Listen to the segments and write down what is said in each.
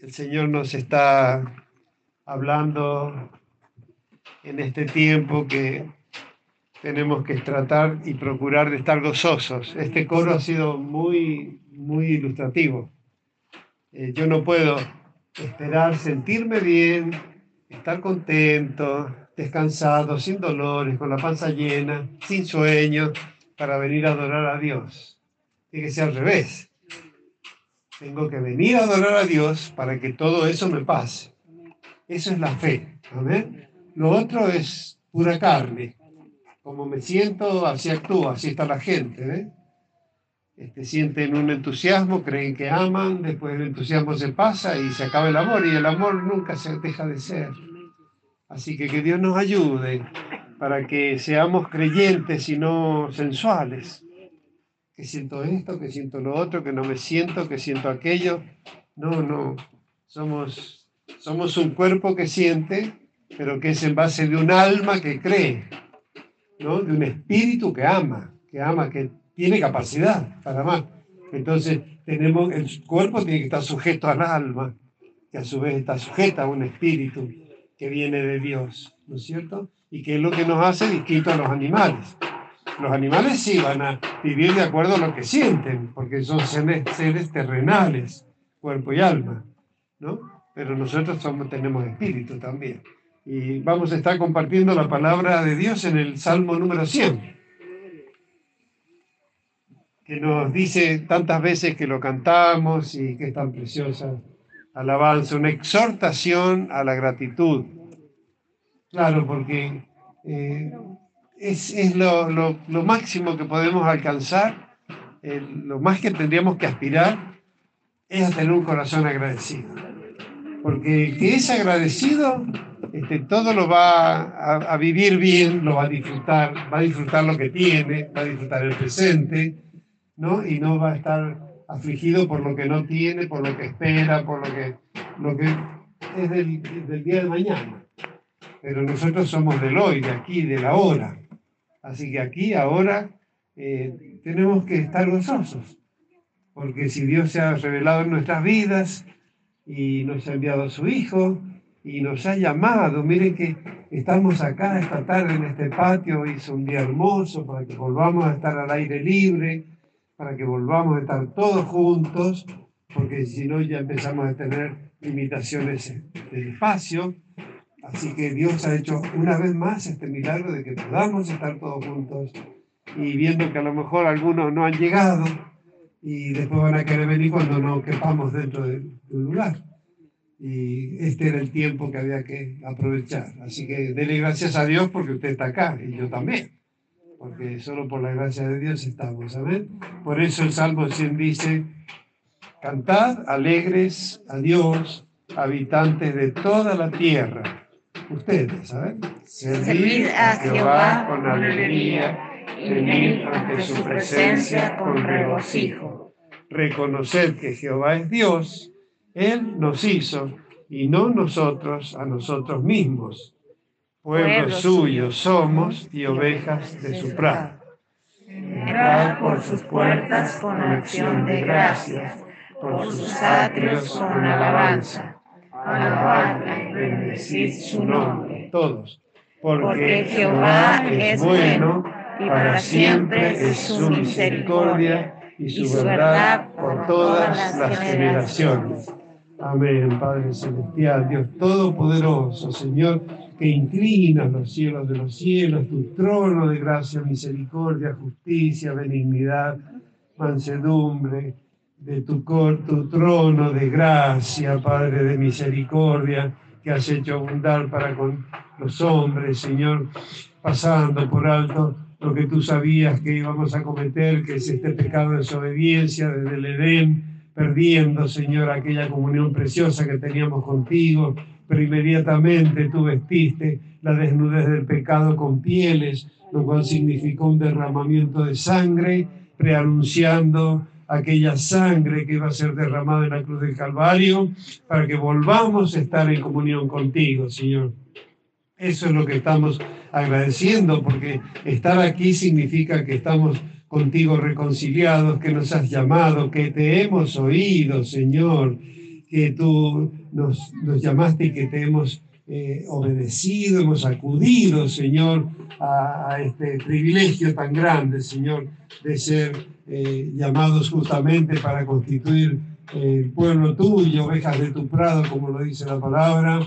el Señor nos está hablando en este tiempo que tenemos que tratar y procurar de estar gozosos. Este coro ha sido muy, muy ilustrativo. Eh, yo no puedo esperar sentirme bien, estar contento, descansado, sin dolores, con la panza llena, sin sueño, para venir a adorar a Dios. Tiene que ser al revés. Tengo que venir a adorar a Dios para que todo eso me pase. Eso es la fe. Amén. Lo otro es pura carne. Como me siento, así actúo, así está la gente. ¿eh? Este, sienten un entusiasmo, creen que aman, después el entusiasmo se pasa y se acaba el amor y el amor nunca se deja de ser. Así que que Dios nos ayude para que seamos creyentes y no sensuales. Que siento esto, que siento lo otro, que no me siento, que siento aquello. No, no. Somos, somos un cuerpo que siente, pero que es en base de un alma que cree, ¿no? de un espíritu que ama, que ama, que tiene capacidad para amar. Entonces, tenemos, el cuerpo tiene que estar sujeto al alma, que a su vez está sujeta a un espíritu que viene de Dios, ¿no es cierto? Y que es lo que nos hace distinto a los animales. Los animales sí van a vivir de acuerdo a lo que sienten, porque son seres, seres terrenales, cuerpo y alma, ¿no? Pero nosotros somos, tenemos espíritu también. Y vamos a estar compartiendo la palabra de Dios en el Salmo número 100 que nos dice tantas veces que lo cantamos y que es tan preciosa alabanza, una exhortación a la gratitud. Claro, porque eh, es, lo, máximo que podemos alcanzar, lo más que tendríamos que aspirar es a tener un corazón agradecido. Porque el que es agradecido, este, todo lo va a, a, vivir bien, lo va a disfrutar, va a disfrutar lo que tiene, va a disfrutar el presente, ¿no? Y no va a estar afligido por lo que no tiene, por lo que espera, por lo que, lo que es del, del día de mañana. Pero nosotros somos del hoy, de aquí, de la hora. Así que aquí, ahora, eh, tenemos que estar gozosos. Porque si Dios se ha revelado en nuestras vidas y nos ha enviado a su Hijo y nos ha llamado, miren que estamos acá esta tarde en este patio, es un día hermoso para que volvamos a estar al aire libre, para que volvamos a estar todos juntos, porque si no ya empezamos a tener limitaciones del espacio. Así que Dios ha hecho una vez más este milagro de que podamos estar todos juntos y viendo que a lo mejor algunos no han llegado y después van a querer venir cuando no quepamos dentro de un lugar. Y este era el tiempo que había que aprovechar. Así que dele gracias a Dios porque usted está acá y yo también porque solo por la gracia de Dios estamos, ¿saben? Por eso el Salmo 100 dice, cantad alegres a Dios, habitantes de toda la tierra. Ustedes, ¿saben? Servid a Jehová con alegría, venid ante su presencia con regocijo. Reconocer que Jehová es Dios, Él nos hizo y no nosotros a nosotros mismos pueblo suyo somos y ovejas de su prado. Entrad por sus puertas con acción de gracias, por sus atrios con alabanza. Alabadle y bendecid su nombre. Todos. Porque Jehová es bueno y para siempre es su misericordia y su verdad por todas las generaciones. Amén, Padre Celestial, Dios Todopoderoso, Señor que inclinas los cielos de los cielos, tu trono de gracia, misericordia, justicia, benignidad, mansedumbre, de tu, tu trono de gracia, Padre de misericordia, que has hecho abundar para con los hombres, Señor, pasando por alto lo que tú sabías que íbamos a cometer, que es este pecado de desobediencia desde el Edén, perdiendo, Señor, aquella comunión preciosa que teníamos contigo, pero inmediatamente tú vestiste la desnudez del pecado con pieles, lo cual significó un derramamiento de sangre, preanunciando aquella sangre que iba a ser derramada en la cruz del Calvario, para que volvamos a estar en comunión contigo, Señor. Eso es lo que estamos agradeciendo, porque estar aquí significa que estamos contigo reconciliados, que nos has llamado, que te hemos oído, Señor, que tú nos, nos llamaste y que te hemos eh, obedecido, hemos acudido, Señor, a, este privilegio tan grande, Señor, de ser eh, llamados justamente para constituir eh, el pueblo tuyo, ovejas de tu prado, como lo dice la palabra,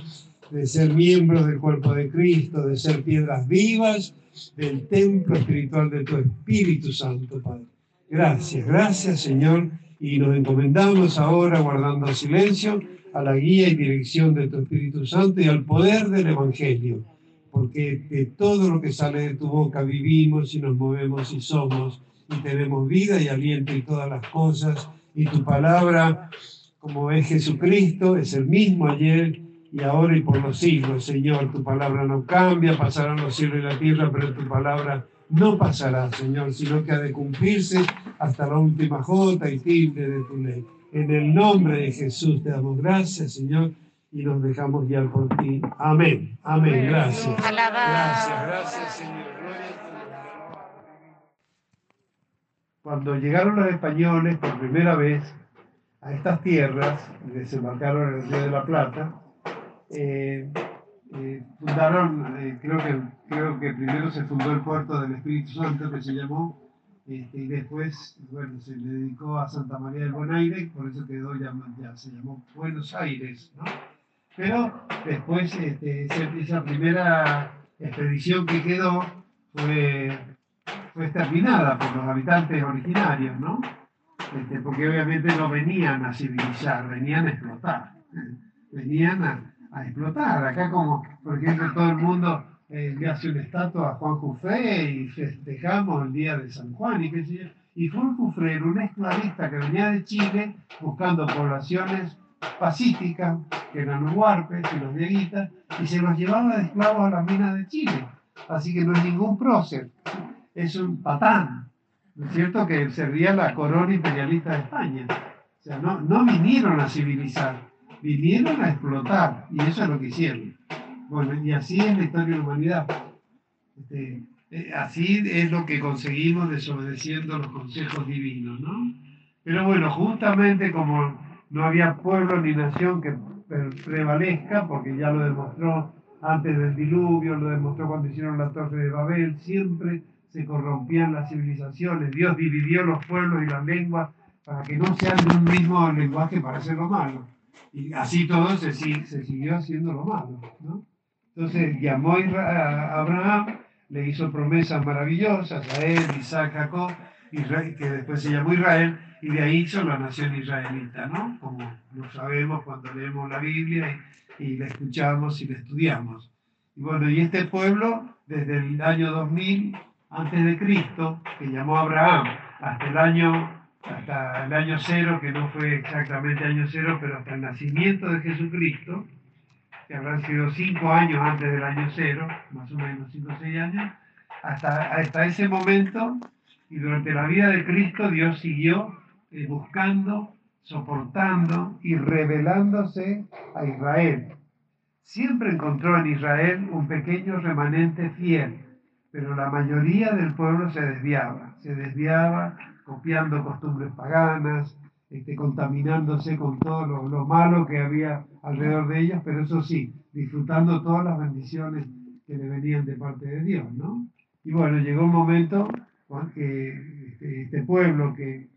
de ser miembros del cuerpo de Cristo, de ser piedras vivas del templo espiritual de tu Espíritu Santo, Padre. Gracias, gracias, Señor, y nos encomendamos ahora guardando silencio a la guía y dirección de tu Espíritu Santo y al poder del Evangelio, porque de todo lo que sale de tu boca vivimos y nos movemos y somos y tenemos vida y aliento y todas las cosas, y tu palabra, como es Jesucristo, es el mismo ayer y ahora y por los siglos, Señor. Tu palabra no cambia, pasarán los cielos y la tierra, pero tu palabra no pasará, Señor, sino que ha de cumplirse hasta la última jota y tilde de tu ley. En el nombre de Jesús te damos gracias, Señor, y nos dejamos guiar por ti. Amén. Amén. Gracias. Gracias, gracias, Señor. Cuando llegaron los españoles por primera vez a estas tierras, desembarcaron en el Río de la Plata, eh, eh, fundaron, eh, creo, que, creo que primero se fundó el puerto del Espíritu Santo que se llamó este, y después, bueno, se le dedicó a Santa María del Buen Aire, por eso quedó ya, ya se llamó Buenos Aires, ¿no? Pero después este, esa primera expedición que quedó fue, fue exterminada por los habitantes originarios, ¿no? Este, porque obviamente no venían a civilizar, venían a explotar, venían a, a explotar. Acá como, por ejemplo, todo el mundo eh, le hace una estatua a Juan Jufré y festejamos el día de San Juan y qué sé yo. Y Juan Jufré era un esclavista que venía de Chile buscando poblaciones pacíficas, que eran los huarpes y los dieguitas, y se los llevaba de esclavos a las minas de Chile. Así que no es ningún prócer, es un patán, ¿no es cierto? Que servía la corona imperialista de España. O sea, no, no vinieron a civilizar, vinieron a explotar, y eso es lo que hicieron. Bueno, y así es la historia de la humanidad. Este, eh, así es lo que conseguimos desobedeciendo los consejos divinos, ¿no? Pero bueno, justamente como no había pueblo ni nación que prevalezca, porque ya lo demostró antes del diluvio, lo demostró cuando hicieron la torre de Babel, siempre se corrompían las civilizaciones. Dios dividió los pueblos y las lenguas para que no sean de un mismo lenguaje para hacer lo malo. Y así todo se, se siguió haciendo lo malo, ¿no? Entonces llamó a Abraham, le hizo promesas maravillosas a él, Isaac, Jacob, Israel, que después se llamó Israel, y de ahí hizo la nación israelita, ¿no? Como lo sabemos cuando leemos la Biblia y, la escuchamos y la estudiamos. Y bueno, y este pueblo, desde el año 2000 antes de Cristo, que llamó Abraham, hasta el año hasta el año cero, que no fue exactamente año cero, pero hasta el nacimiento de Jesucristo, que habrán sido cinco años antes del año cero, más o menos cinco o seis años, hasta, hasta ese momento y durante la vida de Cristo Dios siguió eh, buscando, soportando y revelándose a Israel. Siempre encontró en Israel un pequeño remanente fiel, pero la mayoría del pueblo se desviaba, se desviaba copiando costumbres paganas, este, contaminándose con todo lo, malo que había alrededor de ellos, pero eso sí, disfrutando todas las bendiciones que le venían de parte de Dios, ¿no? Y bueno, llegó un momento que este, este, pueblo que,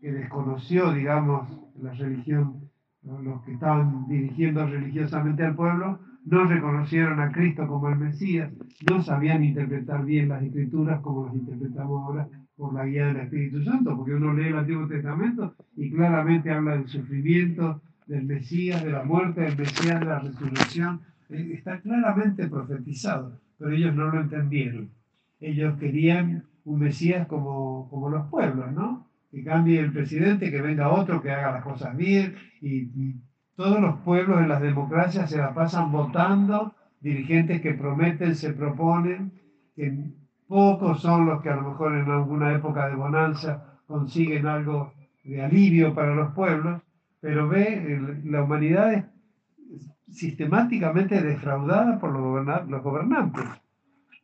que, desconoció, digamos, la religión, los que estaban dirigiendo religiosamente al pueblo, no reconocieron a Cristo como el Mesías, no sabían interpretar bien las escrituras como las interpretamos ahora por la guía del Espíritu Santo, porque uno lee el Antiguo Testamento y claramente habla del sufrimiento, del Mesías, de la muerte del Mesías, de la resurrección. Eh, está claramente profetizado, pero ellos no lo entendieron. Ellos querían un Mesías como, como los pueblos, ¿no? Que cambie el presidente, que venga otro, que haga las cosas bien. Y, todos los pueblos en las democracias se la pasan votando dirigentes que prometen, se proponen, que Pocos son los que a lo mejor en alguna época de bonanza consiguen algo de alivio para los pueblos, pero ve, la humanidad es sistemáticamente defraudada por los gobernantes.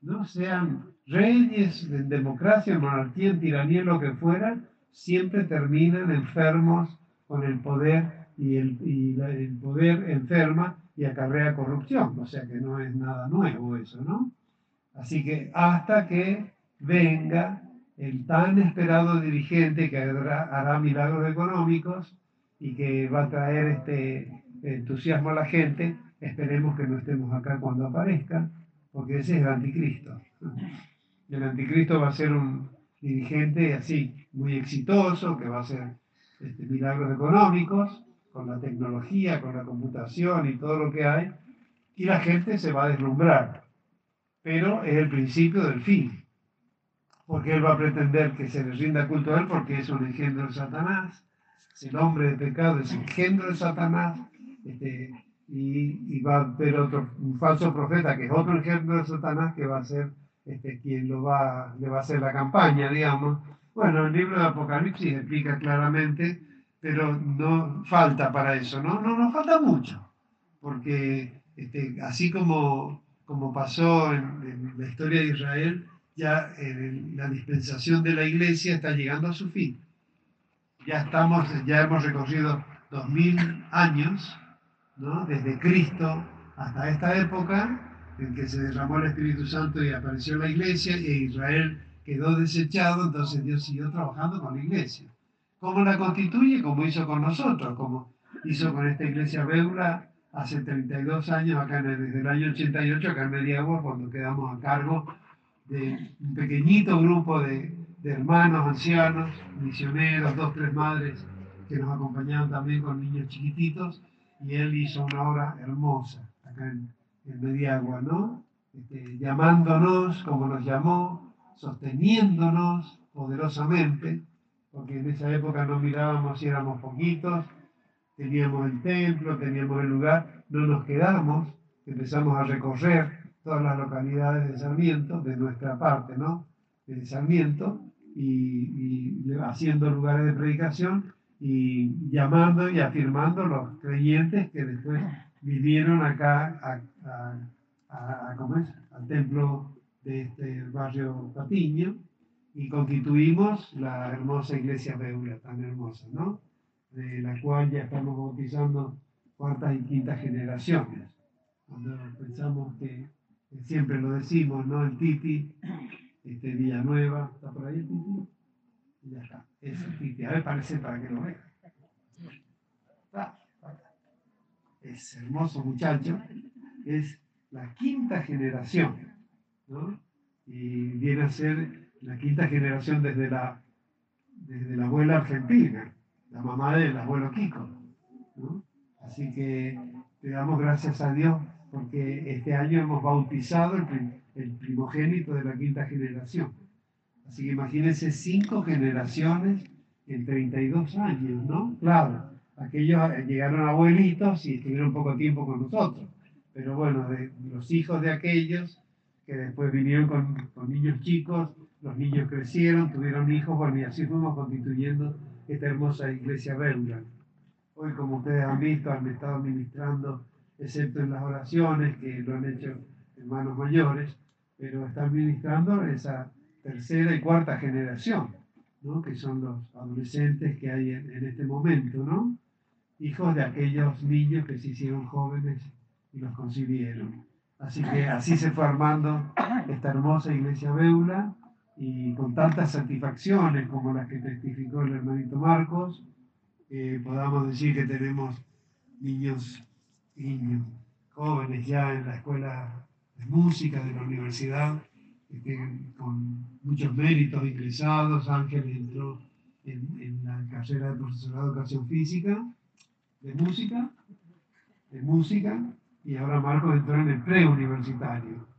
No sean reyes en democracia, en monarquía, en tiranía, lo que fuera, siempre terminan enfermos con el poder y el, y el poder enferma y acarrea corrupción, o sea que no es nada nuevo eso, ¿no? Así que hasta que venga el tan esperado dirigente que hará, milagros económicos y que va a traer este entusiasmo a la gente, esperemos que no estemos acá cuando aparezca, porque ese es el anticristo. El anticristo va a ser un dirigente así, muy exitoso, que va a hacer este, milagros económicos, con la tecnología, con la computación y todo lo que hay, y la gente se va a deslumbrar. Pero es el principio del fin, porque él va a pretender que se le rinda culto a él porque es un engendro de Satanás, el hombre de pecado, es engendro de Satanás, este, y, va a haber otro, un falso profeta que es otro engendro de Satanás que va a ser este, quien lo va, le va a hacer la campaña, digamos. Bueno, el libro de Apocalipsis explica claramente pero no falta para eso, ¿no? No nos falta mucho, porque este, así como, como pasó en, la historia de Israel, ya la dispensación de la iglesia está llegando a su fin. Ya estamos, ya hemos recorrido dos mil años, ¿no? Desde Cristo hasta esta época en que se derramó el Espíritu Santo y apareció la iglesia y Israel quedó desechado, entonces Dios siguió trabajando con la iglesia. ¿Cómo la constituye? Como hizo con nosotros, como hizo con esta iglesia Beula hace 32 años, acá desde el año 88, acá en Mediagua, cuando quedamos a cargo de un pequeñito grupo de, hermanos ancianos, misioneros, dos, tres madres que nos acompañaban también con niños chiquititos, y él hizo una obra hermosa acá en, en Mediagua, ¿no? Este, llamándonos como nos llamó, sosteniéndonos poderosamente porque en esa época no mirábamos si éramos poquitos, teníamos el templo, teníamos el lugar, no nos quedamos, empezamos a recorrer todas las localidades de Sarmiento, de nuestra parte, ¿no? De Sarmiento, y, haciendo lugares de predicación y llamando y afirmando los creyentes que después vinieron acá a, al templo de este barrio Patiño y constituimos la hermosa iglesia Beula, tan hermosa, ¿no? De la cual ya estamos bautizando cuartas y quintas generaciones. Cuando pensamos que, siempre lo decimos, ¿no? El Titi, este, Villanueva, ¿está por ahí el Titi? Ya está, es el Titi. A ver, parece para que lo vean. Es hermoso muchacho, es la quinta generación, ¿no? Y viene a ser la quinta generación desde la, desde la abuela argentina, la mamá del abuelo Kiko. Así que le damos gracias a Dios porque este año hemos bautizado el, primogénito de la quinta generación. Así que imagínense cinco generaciones en 32 años, ¿no? Claro, aquellos llegaron abuelitos y estuvieron poco tiempo con nosotros, pero bueno, de, los hijos de aquellos que después vinieron con, con niños chicos, los niños crecieron, tuvieron hijos, bueno, y así fuimos constituyendo esta hermosa iglesia belga. Hoy, como ustedes han visto, han estado ministrando, excepto en las oraciones que lo han hecho hermanos mayores, pero están ministrando esa tercera y cuarta generación, ¿no? que son los adolescentes que hay en, en este momento, ¿no? hijos de aquellos niños que se hicieron jóvenes y los concibieron. Así que así se fue armando esta hermosa iglesia Beula, y con tantas satisfacciones como las que testificó el hermanito Marcos, eh, podamos decir que tenemos niños, niños, jóvenes ya en la escuela de música de la universidad, con muchos méritos ingresados. Ángel entró en, en la carrera de profesorado de educación física, de música, de música, y ahora Marcos entró en el preuniversitario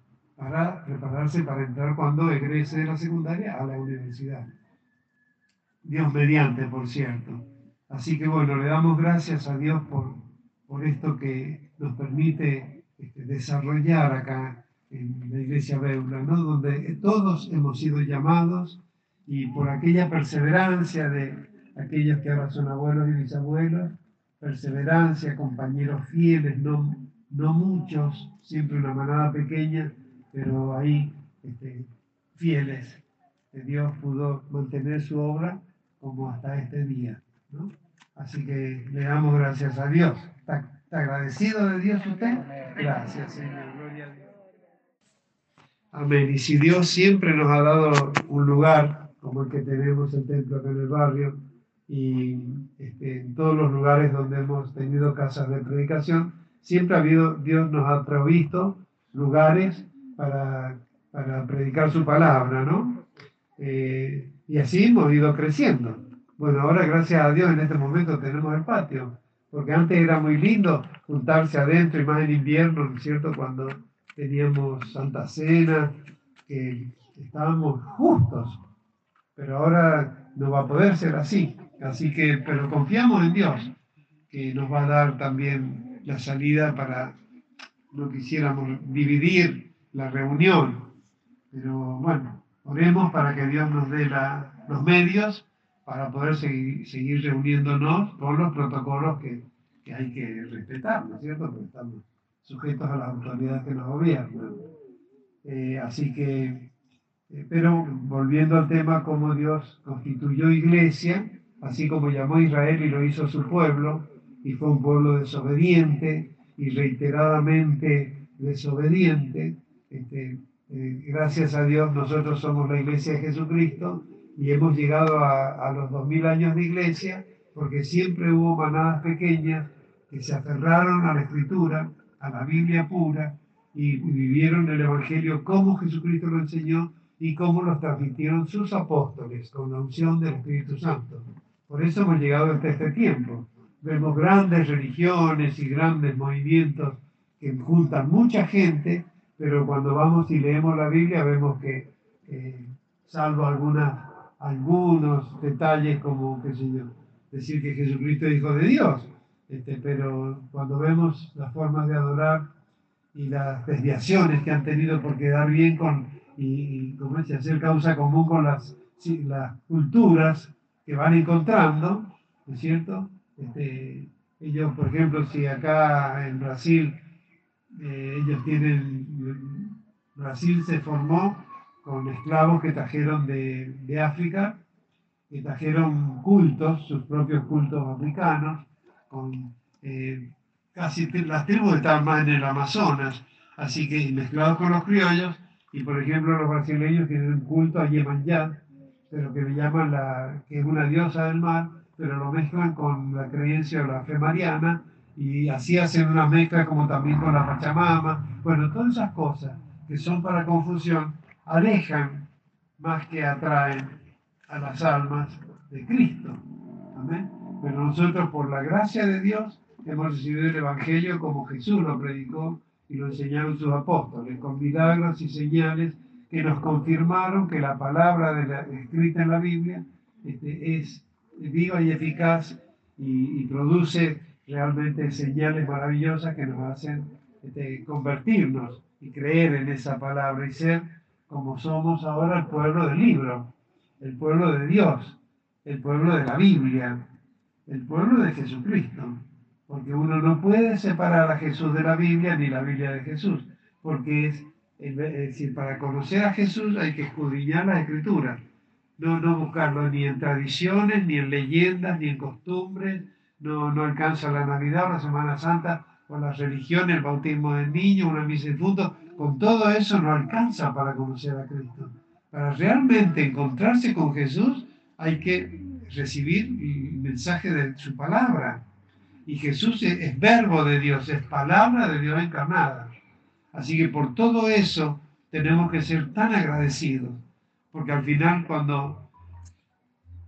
para prepararse para entrar cuando egrese de la secundaria a la universidad. Dios mediante, por cierto. Así que bueno, le damos gracias a Dios por, por esto que nos permite este, desarrollar acá en la iglesia Beula, ¿no? donde todos hemos sido llamados y por aquella perseverancia de aquellos que ahora son abuelos y bisabuelos, perseverancia, compañeros fieles, no, no muchos, siempre una manada pequeña, pero ahí este, fieles. Dios pudo mantener su obra como hasta este día. Así que le damos gracias a Dios. ¿Está, agradecido de Dios usted? Gracias, Señor. Gloria a Dios. Amén. Y si Dios siempre nos ha dado un lugar, como el que tenemos el templo acá en el barrio, y este, en todos los lugares donde hemos tenido casas de predicación, siempre ha habido, Dios nos ha provisto lugares para, para predicar su palabra, ¿no? Eh, y así hemos ido creciendo. Bueno, ahora gracias a Dios en este momento tenemos el patio, porque antes era muy lindo juntarse adentro y más en invierno, ¿no es cierto? Cuando teníamos Santa Cena, que estábamos justos, pero ahora no va a poder ser así. Así que, pero confiamos en Dios, que nos va a dar también la salida para, no quisiéramos dividir la reunión, pero bueno, oremos para que Dios nos dé los medios para poder seguir, seguir reuniéndonos con los protocolos que, que, hay que respetar, ¿no es cierto? Porque estamos sujetos a las autoridades que nos gobiernan. Eh, así que, eh, pero volviendo al tema, cómo Dios constituyó iglesia, así como llamó a Israel y lo hizo su pueblo, y fue un pueblo desobediente y reiteradamente desobediente. Este, eh, gracias a Dios nosotros somos la iglesia de Jesucristo y hemos llegado a, los dos mil años de iglesia porque siempre hubo manadas pequeñas que se aferraron a la escritura, a la Biblia pura y vivieron el Evangelio como Jesucristo lo enseñó y como lo transmitieron sus apóstoles con la unción del Espíritu Santo. Por eso hemos llegado hasta este tiempo. Vemos grandes religiones y grandes movimientos que juntan mucha gente, pero cuando vamos y leemos la Biblia vemos que, eh, salvo algunas algunos detalles como, qué sé yo, decir que Jesucristo es Hijo de Dios, este, pero cuando vemos las formas de adorar y las desviaciones que han tenido por quedar bien con, y, como es, hacer causa común con las, las culturas que van encontrando, ¿no es cierto? Este, ellos, por ejemplo, si acá en Brasil, eh, ellos tienen, Brasil se formó con esclavos que trajeron de, de África, que trajeron cultos, sus propios cultos africanos, con eh, casi las tribus estaban más en el Amazonas, así que mezclados con los criollos, y por ejemplo los brasileños tienen un culto a Yemanjá, pero que le llaman la, que es una diosa del mar, pero lo mezclan con la creencia o la fe mariana, y así hacen una mezcla como también con la Pachamama, bueno, todas esas cosas que son para confusión, alejan más que atraen a las almas de Cristo. Amén. Pero nosotros, por la gracia de Dios, hemos recibido el Evangelio como Jesús lo predicó y lo enseñaron sus apóstoles, con milagros y señales que nos confirmaron que la palabra de la, escrita en la Biblia este, es viva y eficaz y, produce realmente señales maravillosas que nos hacen este, convertirnos y creer en esa palabra y ser como somos ahora el pueblo del libro, el pueblo de Dios, el pueblo de la Biblia, el pueblo de Jesucristo. Porque uno no puede separar a Jesús de la Biblia ni la Biblia de Jesús, porque es, decir, para conocer a Jesús hay que escudriñar las escrituras, no, no buscarlo ni en tradiciones, ni en leyendas, ni en costumbres, no, no alcanza la Navidad, la Semana Santa, o la religión, el bautismo del niño, una misa difunto, con todo eso no alcanza para conocer a Cristo. Para realmente encontrarse con Jesús hay que recibir el mensaje de su palabra. Y Jesús es, verbo de Dios, es palabra de Dios encarnada. Así que por todo eso tenemos que ser tan agradecidos, porque al final cuando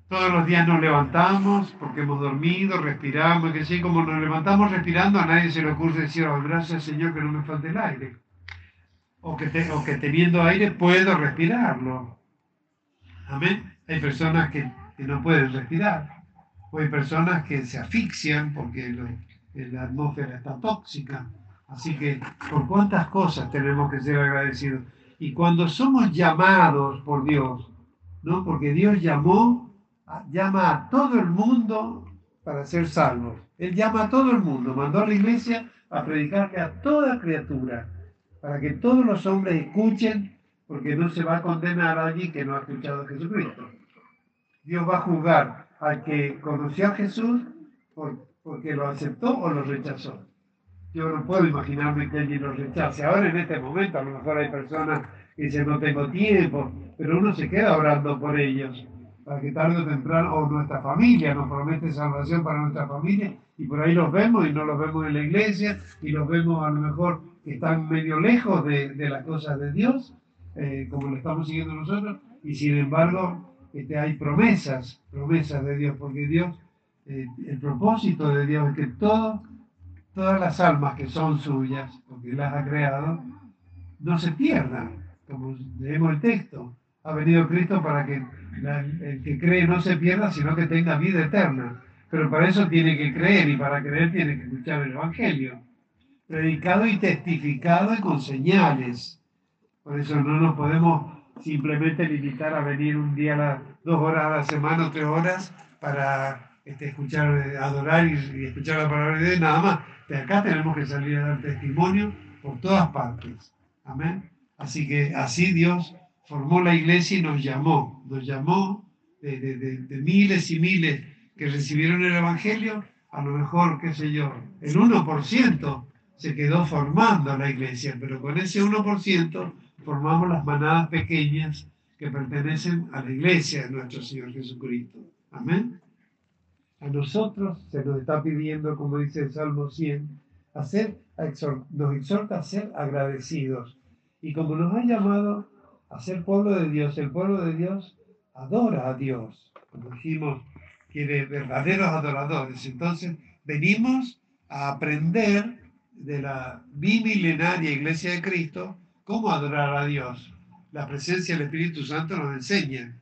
todos los días nos levantamos porque hemos dormido, respiramos, que sí, como nos levantamos respirando, a nadie se le ocurre decir, oh, gracias Señor que no me falte el aire o que, que teniendo aire puedo respirarlo. Amén. Hay personas que, no pueden respirar. O hay personas que se asfixian porque la atmósfera está tóxica. Así que, ¿por cuántas cosas tenemos que ser agradecidos? Y cuando somos llamados por Dios, ¿no? Porque Dios llamó, llama a todo el mundo para ser salvos. Él llama a todo el mundo, mandó a la iglesia a predicarle a toda criatura para que todos los hombres escuchen, porque no se va a condenar a alguien que no ha escuchado a Jesucristo. Dios va a juzgar al que conoció a Jesús porque lo aceptó o lo rechazó. Yo no puedo imaginarme que alguien lo rechace. Ahora en este momento a lo mejor hay personas que dicen no tengo tiempo, pero uno se queda orando por ellos, para que tarde o temprano, o nuestra familia nos promete salvación para nuestra familia, y por ahí los vemos y no los vemos en la iglesia, y los vemos a lo mejor que están medio lejos de, de las cosas de Dios, eh, como lo estamos siguiendo nosotros, y sin embargo este, hay promesas, promesas de Dios, porque Dios, eh, el propósito de Dios es que todo todas las almas que son suyas, porque las ha creado, no se pierdan, como leemos el texto. Ha venido Cristo para que el que cree no se pierda, sino que tenga vida eterna. Pero para eso tiene que creer y para creer tiene que escuchar el Evangelio. Predicado y testificado y con señales. Por eso no nos podemos simplemente limitar a venir un día, a las dos horas a la semana tres horas para este, escuchar, adorar y, y escuchar la palabra de Dios, nada más de acá tenemos que salir a dar testimonio por todas partes. Amén. Así que así Dios formó la iglesia y nos llamó. Nos llamó de, miles y miles que recibieron el Evangelio. A lo mejor, qué sé yo, el 1% se quedó formando la iglesia, pero con ese 1% formamos las manadas pequeñas que pertenecen a la iglesia de nuestro Señor Jesucristo. Amén. A nosotros se nos está pidiendo, como dice el Salmo 100, hacer, nos exhorta a ser agradecidos. Y como nos ha llamado a ser pueblo de Dios, el pueblo de Dios adora a Dios. Como dijimos, quiere verdaderos adoradores. Entonces, venimos a aprender de la bimilenaria Iglesia de Cristo cómo adorar a Dios. La presencia del Espíritu Santo nos enseña.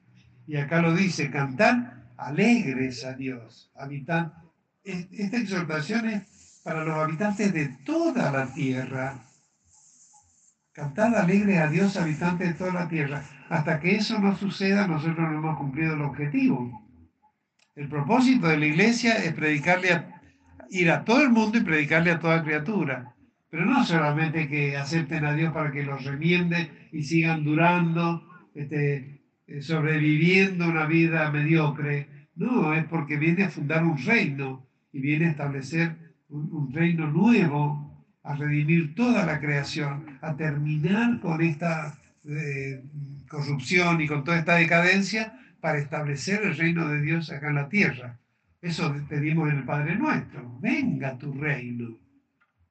Y acá lo dice, cantar alegres a Dios. Habitan, esta exhortación es para los habitantes de toda la tierra. Cantar alegres a Dios, habitantes de toda la tierra. Hasta que eso no suceda, nosotros no hemos cumplido el objetivo. El propósito de la iglesia es predicarle a, ir a todo el mundo y predicarle a toda criatura. Pero no solamente que acepten a Dios para que los remiende y sigan durando, este, eh, sobreviviendo una vida mediocre. No, es porque viene a fundar un reino y viene a establecer un, reino nuevo, a redimir toda la creación, a terminar con esta eh, corrupción y con toda esta decadencia para establecer el reino de Dios acá en la tierra. Eso pedimos en el Padre Nuestro. Venga tu reino.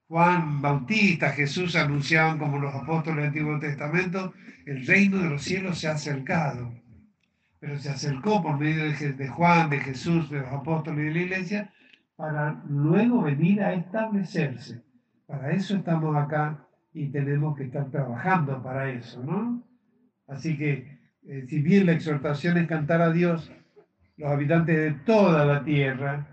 Juan Bautista, Jesús anunciaban como los apóstoles del Antiguo Testamento, el reino de los cielos se ha acercado. Pero se acercó por medio de Juan, de Jesús, de los apóstoles y de la iglesia, para luego venir a establecerse. Para eso estamos acá y tenemos que estar trabajando para eso, ¿no? Así que, eh, si bien la exhortación es cantar a Dios, los habitantes de toda la tierra,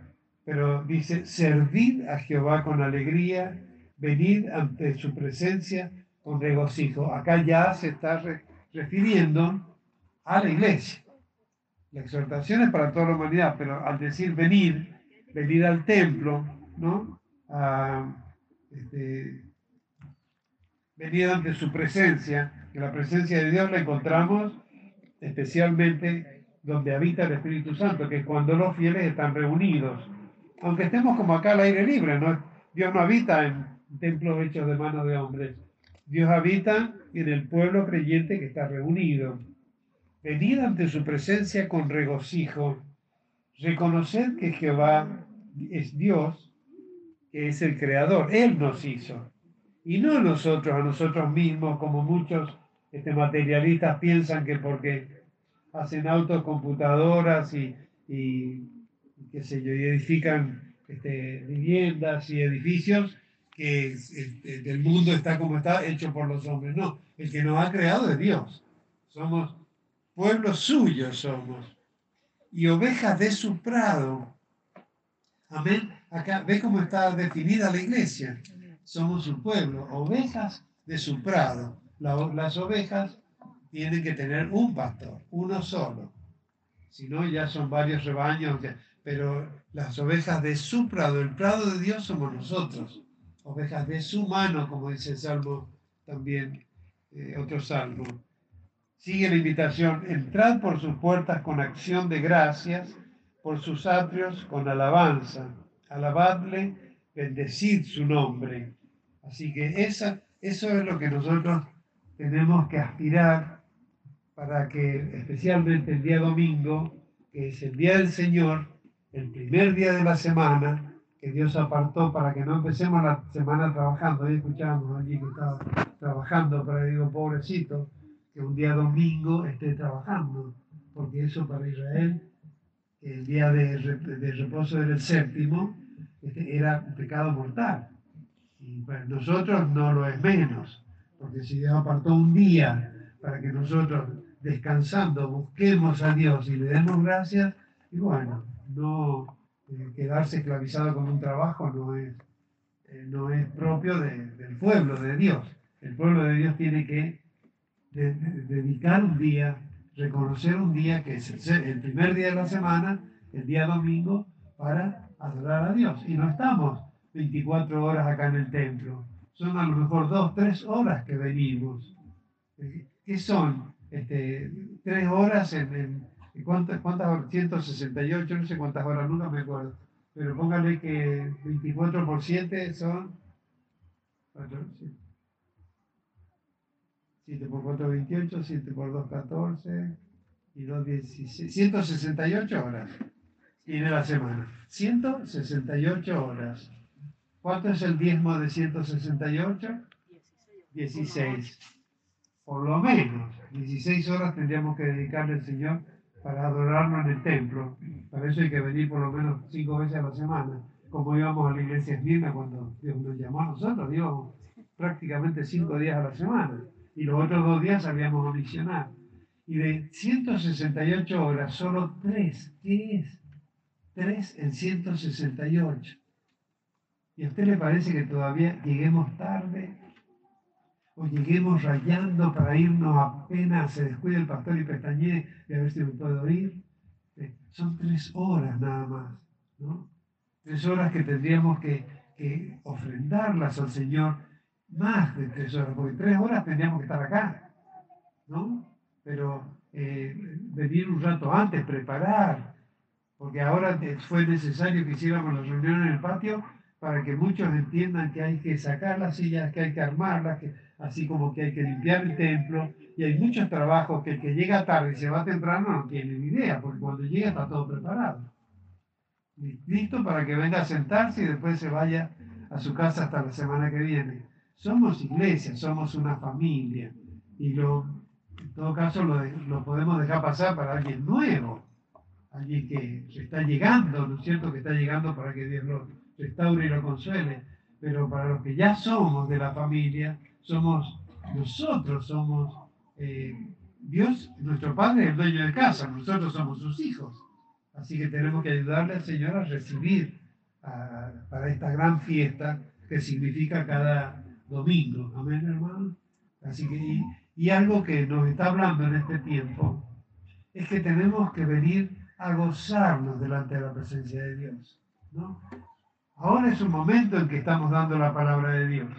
pero dice, servir a Jehová con alegría venir ante su presencia con regocijo. Acá ya se está refiriendo a la iglesia. La exhortación es para toda la humanidad, pero al decir venir, venir al templo, ¿no? Este, venir ante su presencia, que la presencia de Dios la encontramos especialmente donde habita el Espíritu Santo, que es cuando los fieles están reunidos. Aunque estemos como acá al aire libre. Dios no habita en templos hechos de manos de hombres. Dios habita en el pueblo creyente que está reunido. Venid ante su presencia con regocijo. Reconocer que Jehová es Dios, que es el creador. Él nos hizo. Y no nosotros, a nosotros mismos, como muchos este, materialistas piensan que porque hacen autocomputadoras y, y qué sé yo, y edifican este, viviendas y edificios, que el, mundo está como está, hecho por los hombres. No, el que nos ha creado es Dios. Somos pueblos suyos, somos. Y ovejas de su prado. Amén. Acá, ¿ves cómo está definida la iglesia? Somos su pueblo, ovejas de su prado. las ovejas tienen que tener un pastor, uno solo. Si no, ya son varios rebaños. Pero las ovejas de su prado, el prado de Dios somos nosotros ovejas de su mano, como dice el Salmo también, eh, otro Salmo. Sigue la invitación, entrad por sus puertas con acción de gracias, por sus atrios con alabanza. Alabadle, bendecid su nombre. Así que esa, eso es lo que nosotros tenemos que aspirar para que especialmente el día domingo, que es el día del Señor, el primer día de la semana, que Dios apartó para que no empecemos la semana trabajando. Hoy escuchamos a alguien que estaba trabajando, pero digo, pobrecito, que un día domingo esté trabajando, porque eso para Israel, el día de, reposo del séptimo, este, era un pecado mortal. Y para nosotros no lo es menos, porque si Dios apartó un día para que nosotros descansando busquemos a Dios y le demos gracias, y bueno, no eh, quedarse esclavizado con un trabajo no es, eh, no es propio del pueblo de Dios. El pueblo de Dios tiene que dedicar un día, reconocer un día que es el, el primer día de la semana, el día domingo, para adorar a Dios. Y no estamos 24 horas acá en el templo. Son a lo mejor dos, tres horas que venimos. Eh, ¿Qué son? Este, tres horas en, ¿cuántas, ¿cuántas horas? 168, no sé cuántas horas, nunca me acuerdo. Pero póngale que 24 por 7 son 7 por 4, 28, 7 por 2, 14 y 2, 16, 168 horas tiene la semana. 168 horas. ¿Cuánto es el diezmo de 168? 16. Por lo menos 16 horas tendríamos que dedicarle al Señor para adorarlo en el templo. Para eso hay que venir por lo menos cinco veces a la semana. Como íbamos a la iglesia Esmirna cuando Dios nos llamó a nosotros, íbamos prácticamente cinco días a la semana. Y los otros dos días salíamos a misionar. Y de 168 horas, solo tres. ¿Qué es? Tres en 168. ¿Y a usted le parece que todavía lleguemos tarde? ¿O lleguemos rayando para irnos apenas se descuide el pastor y pestañe y a ver si me puedo ir? Eh, son tres horas nada más, ¿no? Tres horas que tendríamos que, ofrendarlas al Señor, más de tres horas, porque tres horas tendríamos que estar acá, ¿no? Pero eh, venir un rato antes, preparar, porque ahora fue necesario que hiciéramos la reunión en el patio para que muchos entiendan que hay que sacar las sillas, que hay que armarlas, que, así como que hay que limpiar el templo. Y hay muchos trabajos que el que llega tarde y se va temprano no tiene ni idea, porque cuando llega está todo preparado. Listo para que venga a sentarse y después se vaya a su casa hasta la semana que viene. Somos iglesia, somos una familia. Y en todo caso lo, lo podemos dejar pasar para alguien nuevo, alguien que está llegando, ¿no es cierto? Que está llegando para que Dios lo, restaure y lo consuele, pero para los que ya somos de la familia, somos nosotros, somos eh, Dios, nuestro Padre es el dueño de casa, nosotros somos sus hijos. Así que tenemos que ayudarle al Señor a recibir para esta gran fiesta que significa cada domingo. Amén, hermano. Así que, y, y algo que nos está hablando en este tiempo es que tenemos que venir a gozarnos delante de la presencia de Dios. ¿no? Ahora es un momento en que estamos dando la palabra de Dios.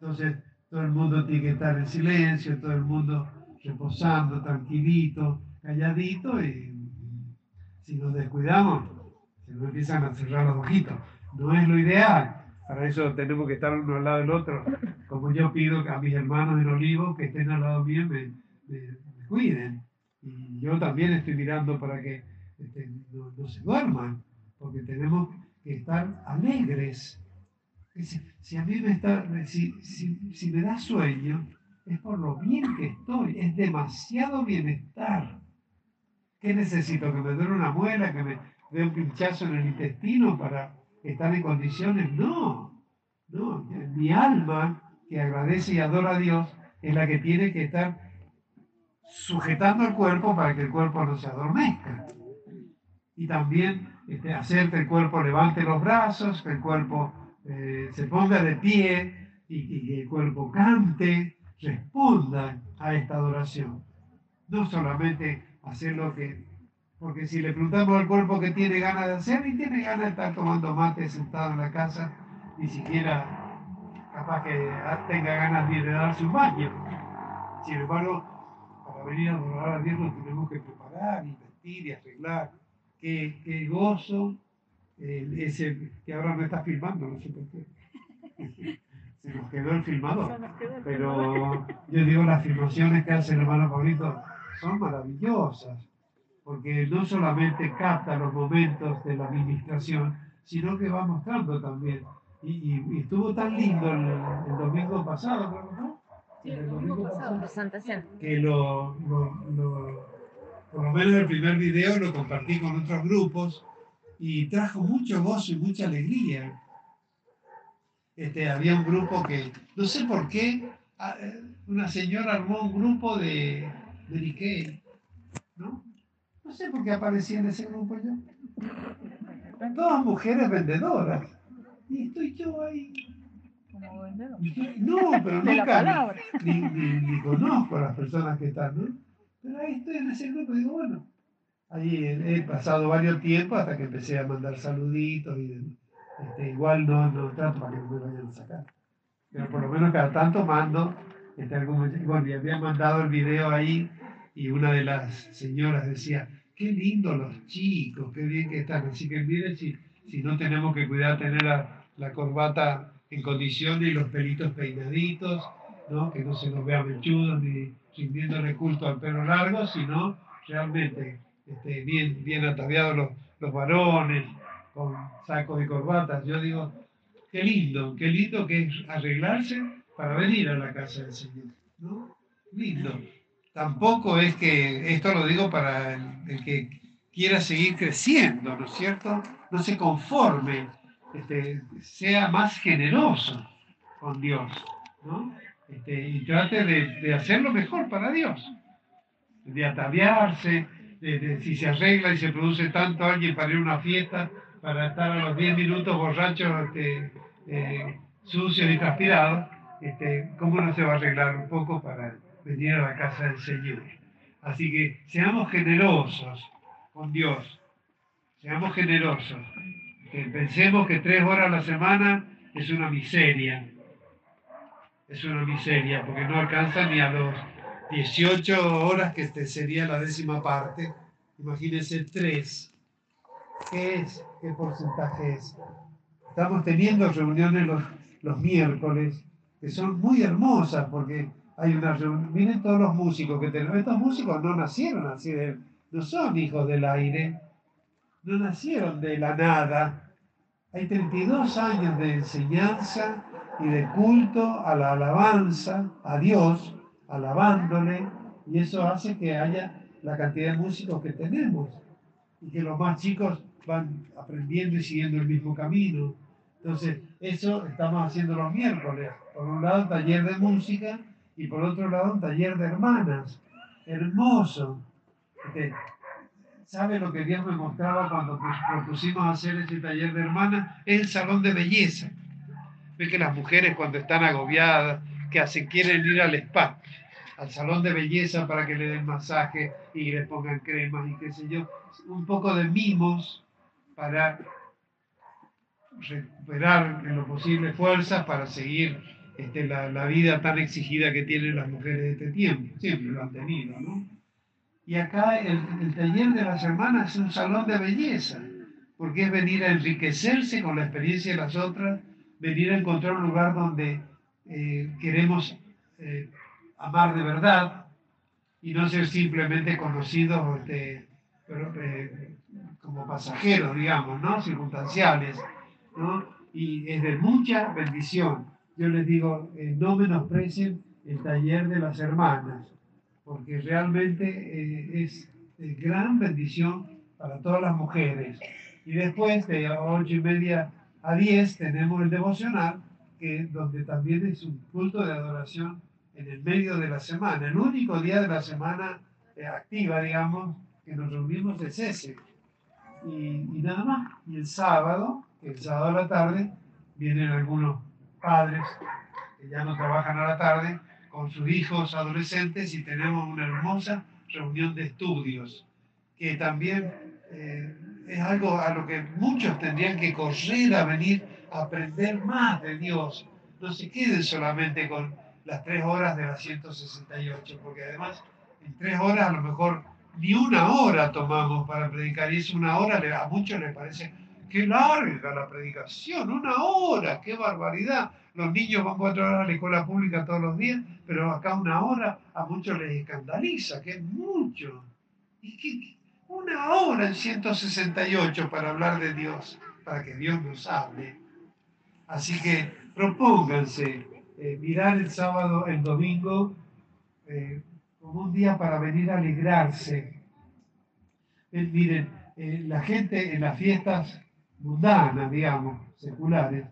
Entonces, todo el mundo tiene que estar en silencio, todo el mundo reposando, tranquilito, calladito, y si nos descuidamos, se nos empiezan a cerrar los ojitos. No es lo ideal. Para eso tenemos que estar uno al lado del otro. Como yo pido a mis hermanos en Olivo que estén al lado mío me, me, cuiden. Y yo también estoy mirando para que no, se duerman, porque tenemos estar alegres. Si, a mí me está, si, si, me da sueño, es por lo bien que estoy, es demasiado bienestar. ¿Qué necesito? ¿Que me duele una muela? ¿Que me dé un pinchazo en el intestino para estar en condiciones? No, no. Mi alma que agradece y adora a Dios es la que tiene que estar sujetando el cuerpo para que el cuerpo no se adormezca. Y también este, hacer que el cuerpo levante los brazos, que el cuerpo eh, se ponga de pie y, que el cuerpo cante, responda a esta adoración. No solamente hacer lo que, porque si le preguntamos al cuerpo que tiene ganas de hacer, y tiene ganas de estar tomando mate sentado en la casa, ni siquiera capaz que tenga ganas de darse un baño. Sin embargo, para venir a adorar a Dios nos tenemos que preparar y vestir y arreglar qué, gozo ese que ahora no está filmando, no sé por qué. Se nos quedó el filmador. Pero yo digo, las filmaciones que hace el hermano Pablito son maravillosas, porque no solamente capta los momentos de la administración, sino que va mostrando también. Y, estuvo tan lindo el, domingo pasado, ¿no? Sí, el domingo pasado, presentación. Que lo, lo, por lo menos el primer video lo compartí con otros grupos y trajo mucho gozo y mucha alegría. Este, había un grupo que, no sé por qué, una señora armó un grupo de, de ¿no? No sé por qué aparecía en ese grupo yo. Todas mujeres vendedoras. Y estoy yo ahí. Como vendedor. No, pero nunca ni, ni, ni, conozco a las personas que están, ¿no? Pero ahí estoy en ese grupo digo, bueno, ahí he, pasado varios tiempos hasta que empecé a mandar saluditos y este, igual no, no trato para que no me vayan a sacar. Pero por lo menos cada tanto mando, este, bueno, y había mandado el video ahí y una de las señoras decía, qué lindo los chicos, qué bien que están. Así que miren si, si no tenemos que cuidar tener la, la corbata en condiciones y los pelitos peinaditos, ¿no? que no se nos vea mechudos ni rindiéndole culto al pelo largo, sino realmente este, bien, bien ataviados los, los varones, con sacos y corbatas. Yo digo, qué lindo, qué lindo que es arreglarse para venir a la casa del Señor. ¿no? Lindo. Tampoco es que, esto lo digo para el, que quiera seguir creciendo, ¿no es cierto? No se conforme, este, sea más generoso con Dios, ¿no? Este, y trate de, de hacer lo mejor para Dios, de ataviarse, si se arregla y se produce tanto alguien para ir a una fiesta, para estar a los 10 minutos borrachos, este, eh, sucios y transpirados, este, ¿cómo no se va a arreglar un poco para venir a la casa del Señor? Así que seamos generosos con Dios, seamos generosos. pensemos que tres horas a la semana es una miseria, es una miseria, porque no alcanza ni a los 18 horas, que este sería la décima parte. Imagínense 3. ¿Qué es? ¿Qué porcentaje es? Estamos teniendo reuniones los, los miércoles que son muy hermosas porque hay una reunión. Miren todos los músicos que tenemos. Estos músicos no nacieron así, de, no son hijos del aire, no nacieron de la nada. Hay 32 años de enseñanza y de culto a la alabanza a Dios alabándole, y eso hace que haya la cantidad de músicos que tenemos y que los más chicos van aprendiendo y siguiendo el mismo camino. Entonces, eso estamos haciendo los miércoles. Por un lado, taller de música y por otro lado, un taller de hermanas. Hermoso. ¿Sabe lo que Dios me mostraba cuando propusimos hacer ese taller de hermanas? El salón de belleza. Que las mujeres cuando están agobiadas, que hacen, quieren ir al spa, al salón de belleza para que le den masaje y le pongan cremas y qué sé yo, un poco de mimos para recuperar en lo posible fuerzas para seguir este, la, la, vida tan exigida que tienen las mujeres de este tiempo, siempre lo han tenido, ¿no? Y acá el, el taller de las hermanas es un salón de belleza, porque es venir a enriquecerse con la experiencia de las otras, venir a encontrar un lugar donde eh, queremos eh, amar de verdad y no ser simplemente conocidos este, eh, como pasajeros, digamos, ¿no? circunstanciales. ¿no? Y es de mucha bendición. Yo les digo, no menosprecien el taller de las hermanas, porque realmente es de gran bendición para todas las mujeres. Y después de ocho y media a 10 tenemos el devocional, que, donde también es un culto de adoración en el medio de la semana. El único día de la semana eh, activa, digamos, que nos reunimos es ese. Y, y, nada más. Y el sábado, el sábado a la tarde, vienen algunos padres que ya no trabajan a la tarde con sus hijos adolescentes y tenemos una hermosa reunión de estudios que también eh, es algo a lo que muchos tendrían que correr a venir a aprender más de Dios. No se queden solamente con las tres horas de las 168, porque además en tres horas a lo mejor ni una hora tomamos para predicar, y es una hora, a muchos les parece qué larga la predicación, una hora, qué barbaridad. Los niños van cuatro horas a la escuela pública todos los días, pero acá una hora a muchos les escandaliza, que es mucho. ¿Y qué, una hora en 168 para hablar de Dios, para que Dios nos hable. Así que propónganse eh, mirar el sábado, el domingo, eh, como un día para venir a alegrarse. Eh, miren, la gente en las fiestas mundanas, digamos, seculares,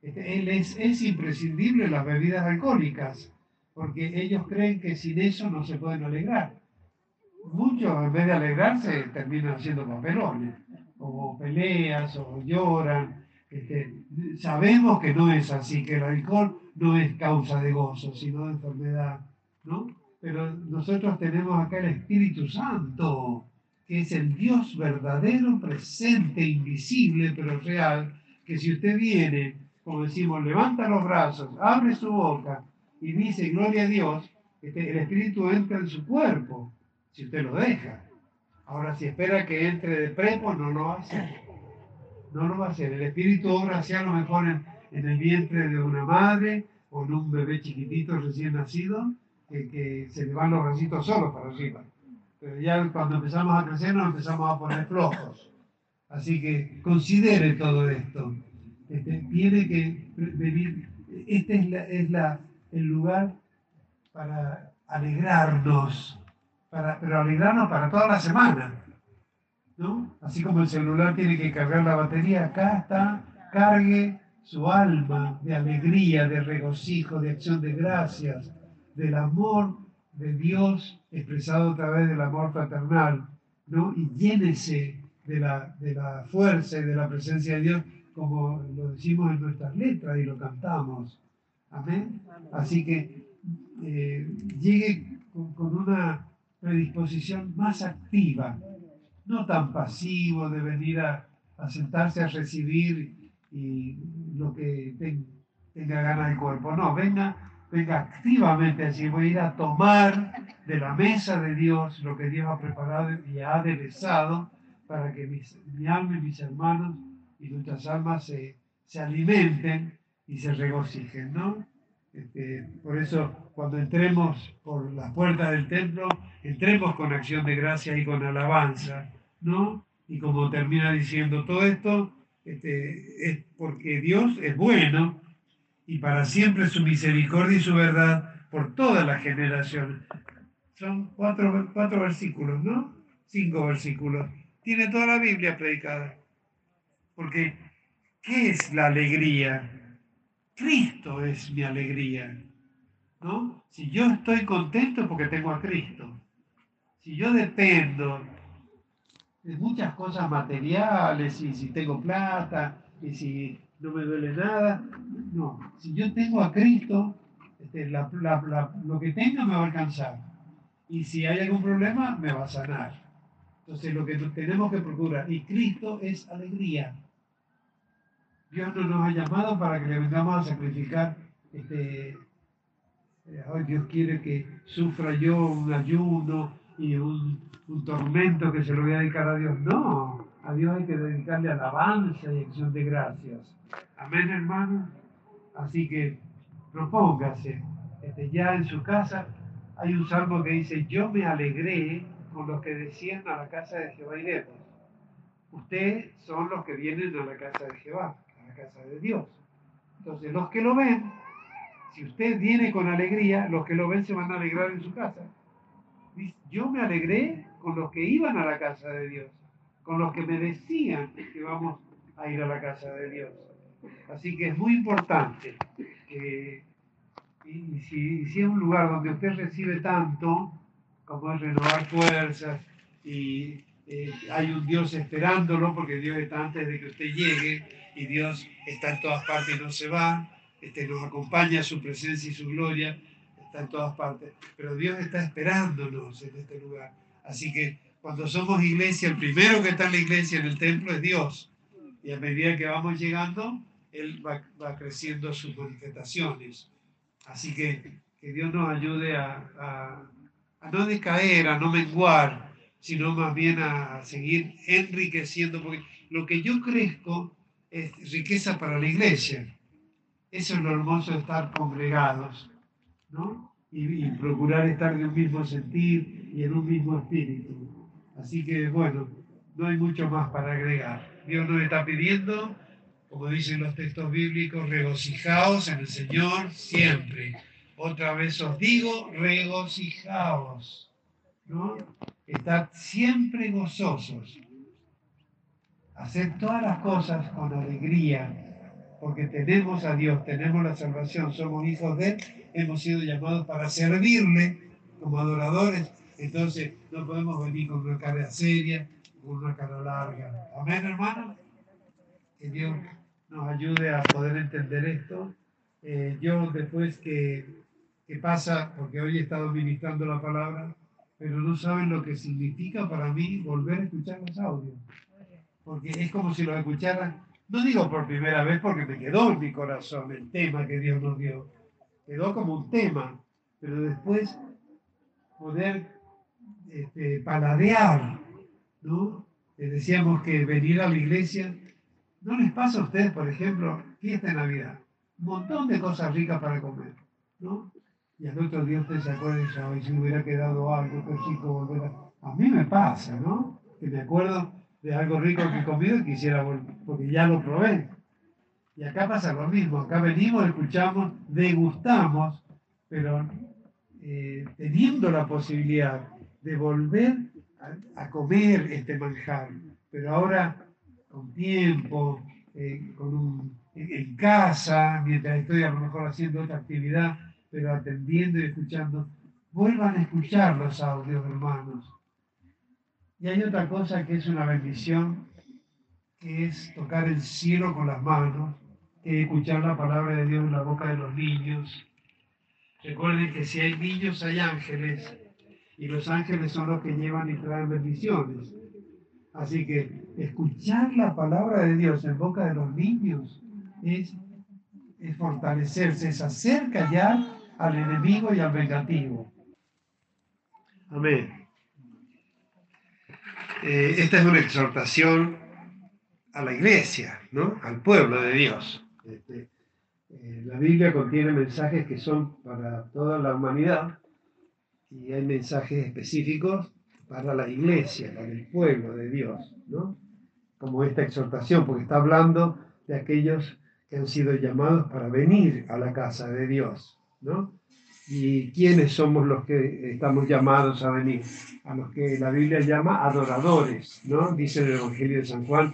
este, es, es imprescindible las bebidas alcohólicas, porque ellos creen que sin eso no se pueden alegrar muchos en vez de alegrarse terminan haciendo papelones, o peleas, o lloran. Este, sabemos que no es así, que el alcohol no es causa de gozo, sino de enfermedad, ¿no? Pero nosotros tenemos acá el Espíritu Santo, que es el Dios verdadero, presente, invisible, pero real, que si usted viene, como decimos, levanta los brazos, abre su boca y dice gloria a Dios, este, el Espíritu entra en su cuerpo si usted lo deja. Ahora, si espera que entre de prepo, no lo hacer. No lo va a hacer. El espíritu obra hacia lo mejor en, el vientre de una madre o en un bebé chiquitito recién nacido, que, se le van los bracitos solos para arriba. Pero ya cuando empezamos a crecer nos empezamos a poner flojos. Así que considere todo esto. Este, tiene que venir, este es, es la, el lugar para alegrarnos pero alegrarnos para toda la semana. ¿no? Así como el celular tiene que cargar la batería, acá está, cargue su alma de alegría, de regocijo, de acción de gracias, del amor de Dios expresado a través del amor fraternal, ¿no? Y llénese de la, de la fuerza y de la presencia de Dios, como lo decimos en nuestras letras y lo cantamos. Amén. Así que eh, llegue con una predisposición más activa, no tan pasivo de venir a, sentarse a recibir y lo que tenga ganas el cuerpo. No, venga, venga activamente a decir, voy a ir a tomar de la mesa de Dios lo que Dios ha preparado y ha aderezado para que mi alma y mis hermanos y nuestras almas se, se alimenten y se regocijen, ¿no? Este, por eso, cuando entremos por las puertas del templo, entremos con acción de gracia y con alabanza, ¿no? Y como termina diciendo todo esto, este, es porque Dios es bueno y para siempre su misericordia y su verdad por todas las generaciones. Son cuatro, cuatro versículos, ¿no? Cinco versículos. Tiene toda la Biblia predicada. Porque, ¿qué es la alegría? Cristo es mi alegría. ¿no? Si yo estoy contento porque tengo a Cristo. Si yo dependo de muchas cosas materiales y si tengo plata y si no me duele nada, no. Si yo tengo a Cristo, este, lo que tenga me va a alcanzar. Y si hay algún problema, me va a sanar. Entonces lo que tenemos que procurar, y Cristo es alegría. Dios no nos ha llamado para que le vengamos a sacrificar. Este, eh, hoy Dios quiere que sufra yo un ayuno y un, tormento que se lo voy a dedicar a Dios. No, a Dios hay que dedicarle alabanza y acción de gracias. Amén, hermano. Así que propóngase. Este, ya en su casa hay un salmo que dice, yo me alegré con los que decían a la casa de Jehová iremos. Ustedes son los que vienen a la casa de Jehová casa de Dios. Entonces, los que lo ven, si usted viene con alegría, los que lo ven se van a alegrar en su casa. Yo me alegré con los que iban a la casa de Dios, con los que me decían que vamos a ir a la casa de Dios. Así que es muy importante que, y, si, si es un lugar donde usted recibe tanto, como es renovar fuerzas y eh, hay un Dios esperándolo, porque Dios está antes de que usted llegue y Dios está en todas partes y no se va, este, nos acompaña su presencia y su gloria, está en todas partes, pero Dios está esperándonos en este lugar. Así que cuando somos iglesia, el primero que está en la iglesia, en el templo, es Dios. Y a medida que vamos llegando, Él va, va creciendo sus manifestaciones. Así que que Dios nos ayude a, a, a no decaer, a no menguar, sino más bien a seguir enriqueciendo, porque lo que yo crezco es riqueza para la iglesia. Eso es lo hermoso estar congregados, ¿no? Y, y procurar estar en un mismo sentir y en un mismo espíritu. Así que, bueno, no hay mucho más para agregar. Dios nos está pidiendo, como dicen los textos bíblicos, regocijaos en el Señor siempre. Otra vez os digo, regocijaos. ¿no? Estad siempre gozosos. Haced todas las cosas con alegría, porque tenemos a Dios, tenemos la salvación, somos hijos de Él, hemos sido llamados para servirle como adoradores. Entonces no podemos venir con una cara seria, con una cara larga. Amén, hermano. Que Dios nos ayude a poder entender esto. Eh, yo después que, que pasa, porque hoy he estado ministrando la palabra, pero no saben lo que significa para mí volver a escuchar los audios. Porque es como si los escuchara, no digo por primera vez porque me quedó en mi corazón el tema que Dios nos dio. Quedó como un tema, pero después poder este, paladear, ¿no? Les decíamos que venir a la iglesia, ¿no les pasa a ustedes, por ejemplo, fiesta de Navidad? Un montón de cosas ricas para comer, ¿no? y al otro día usted se acuerda y hoy si me hubiera quedado algo, qué chico volver a... A mí me pasa, ¿no? Que me acuerdo de algo rico que he comido y quisiera volver, porque ya lo probé. Y acá pasa lo mismo, acá venimos, escuchamos, degustamos, pero eh, teniendo la posibilidad de volver a, a, comer este manjar, pero ahora con tiempo, eh, con un, en, en casa, mientras estoy a lo mejor haciendo otra actividad, pero atendiendo y escuchando, vuelvan a escuchar los audios, hermanos. Y hay otra cosa que es una bendición, que es tocar el cielo con las manos, que es escuchar la palabra de Dios en la boca de los niños. Recuerden que si hay niños hay ángeles, y los ángeles son los que llevan y traen bendiciones. Así que escuchar la palabra de Dios en boca de los niños es, fortalecerse, es hacer callar al enemigo y al vengativo. Amén. Eh, esta es una exhortación a la iglesia, ¿no? al pueblo de Dios. Este, eh, la Biblia contiene mensajes que son para toda la humanidad y hay mensajes específicos para la iglesia, para el pueblo de Dios, ¿no? como esta exhortación, porque está hablando de aquellos que han sido llamados para venir a la casa de Dios. ¿no? ¿Y quiénes somos los que estamos llamados a venir? A los que la Biblia llama adoradores, ¿no? Dice el Evangelio de San Juan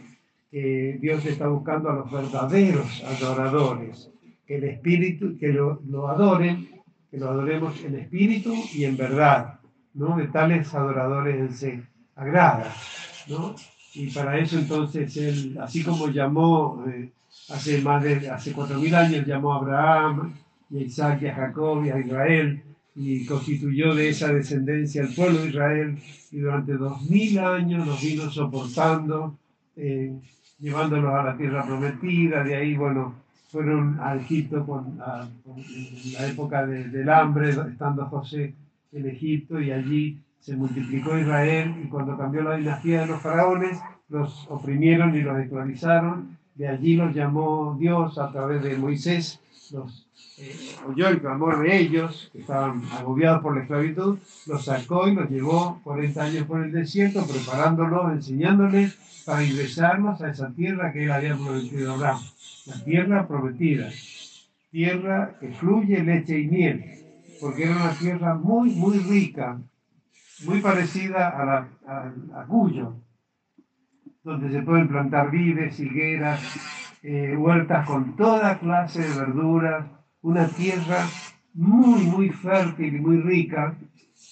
que Dios está buscando a los verdaderos adoradores, que el Espíritu, que lo, lo adoren, que lo adoremos en espíritu y en verdad, ¿no? De tales adoradores se agrada, ¿no? Y para eso entonces Él, así como llamó eh, hace más de, hace cuatro mil años, llamó a Abraham, y Isaac a Jacob y a Israel y constituyó de esa descendencia el pueblo de Israel y durante dos mil años nos vino soportando, eh, llevándolos a la tierra prometida, de ahí, bueno, fueron a Egipto con, con la época de, del hambre, estando José en Egipto y allí se multiplicó Israel y cuando cambió la dinastía de los faraones, los oprimieron y los esclavizaron, de allí los llamó Dios a través de Moisés, los oyó el clamor de ellos, que estaban agobiados por la esclavitud, los sacó y los llevó 40 años por el desierto, preparándolos, enseñándoles para ingresarnos a esa tierra que él había prometido a Abraham, la tierra prometida, tierra que fluye leche y miel, porque era una tierra muy, muy rica, muy parecida a, la, a, a Cuyo, donde se pueden plantar vides, higueras, eh, huertas con toda clase de verduras, una tierra muy, muy fértil y muy rica,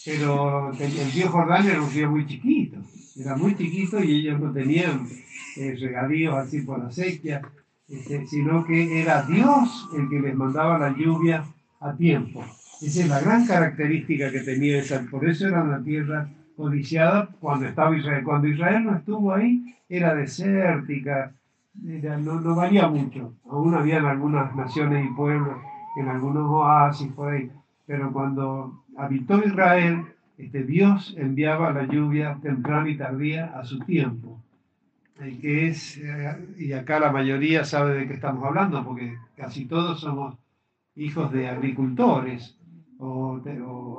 pero el río Jordán era un río muy chiquito, era muy chiquito y ellos no tenían eh, regadíos así por la sequía, este, sino que era Dios el que les mandaba la lluvia a tiempo. Esa es la gran característica que tenía esa, por eso era una tierra codiciada cuando estaba Israel. Cuando Israel no estuvo ahí, era desértica, era, no, no valía mucho. Aún habían algunas naciones y pueblos en algunos oasis por ahí. Pero cuando habitó Israel, este, Dios enviaba la lluvia temprana y tardía a su tiempo. el que es, eh, y acá la mayoría sabe de qué estamos hablando, porque casi todos somos hijos de agricultores, o,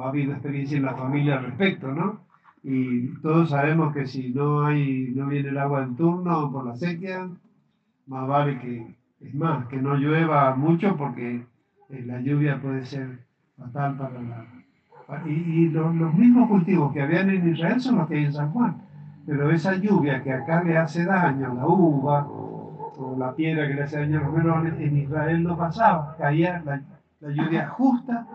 ha habido experiencia en la familia al respecto, ¿no? Y todos sabemos que si no hay, no viene el agua en turno por la sequía, más vale que, es más, que no llueva mucho porque eh, la lluvia puede ser fatal para la... Y, los, mismos cultivos que habían en Israel son los que hay en San Juan. Pero esa lluvia que acá le hace daño a la uva o la piedra que le hace daño a los melones, en Israel no pasaba. Caía la, lluvia justa,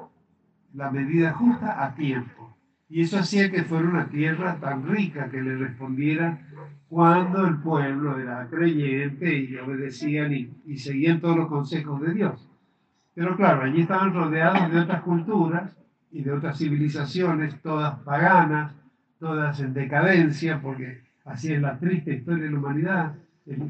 la medida justa a tiempo. Y eso hacía que fuera una tierra tan rica que le respondiera cuando el pueblo era creyente y obedecían y, seguían todos los consejos de Dios. Pero claro, allí estaban rodeados de otras culturas y de otras civilizaciones, todas paganas, todas en decadencia, porque así es la triste historia de la humanidad.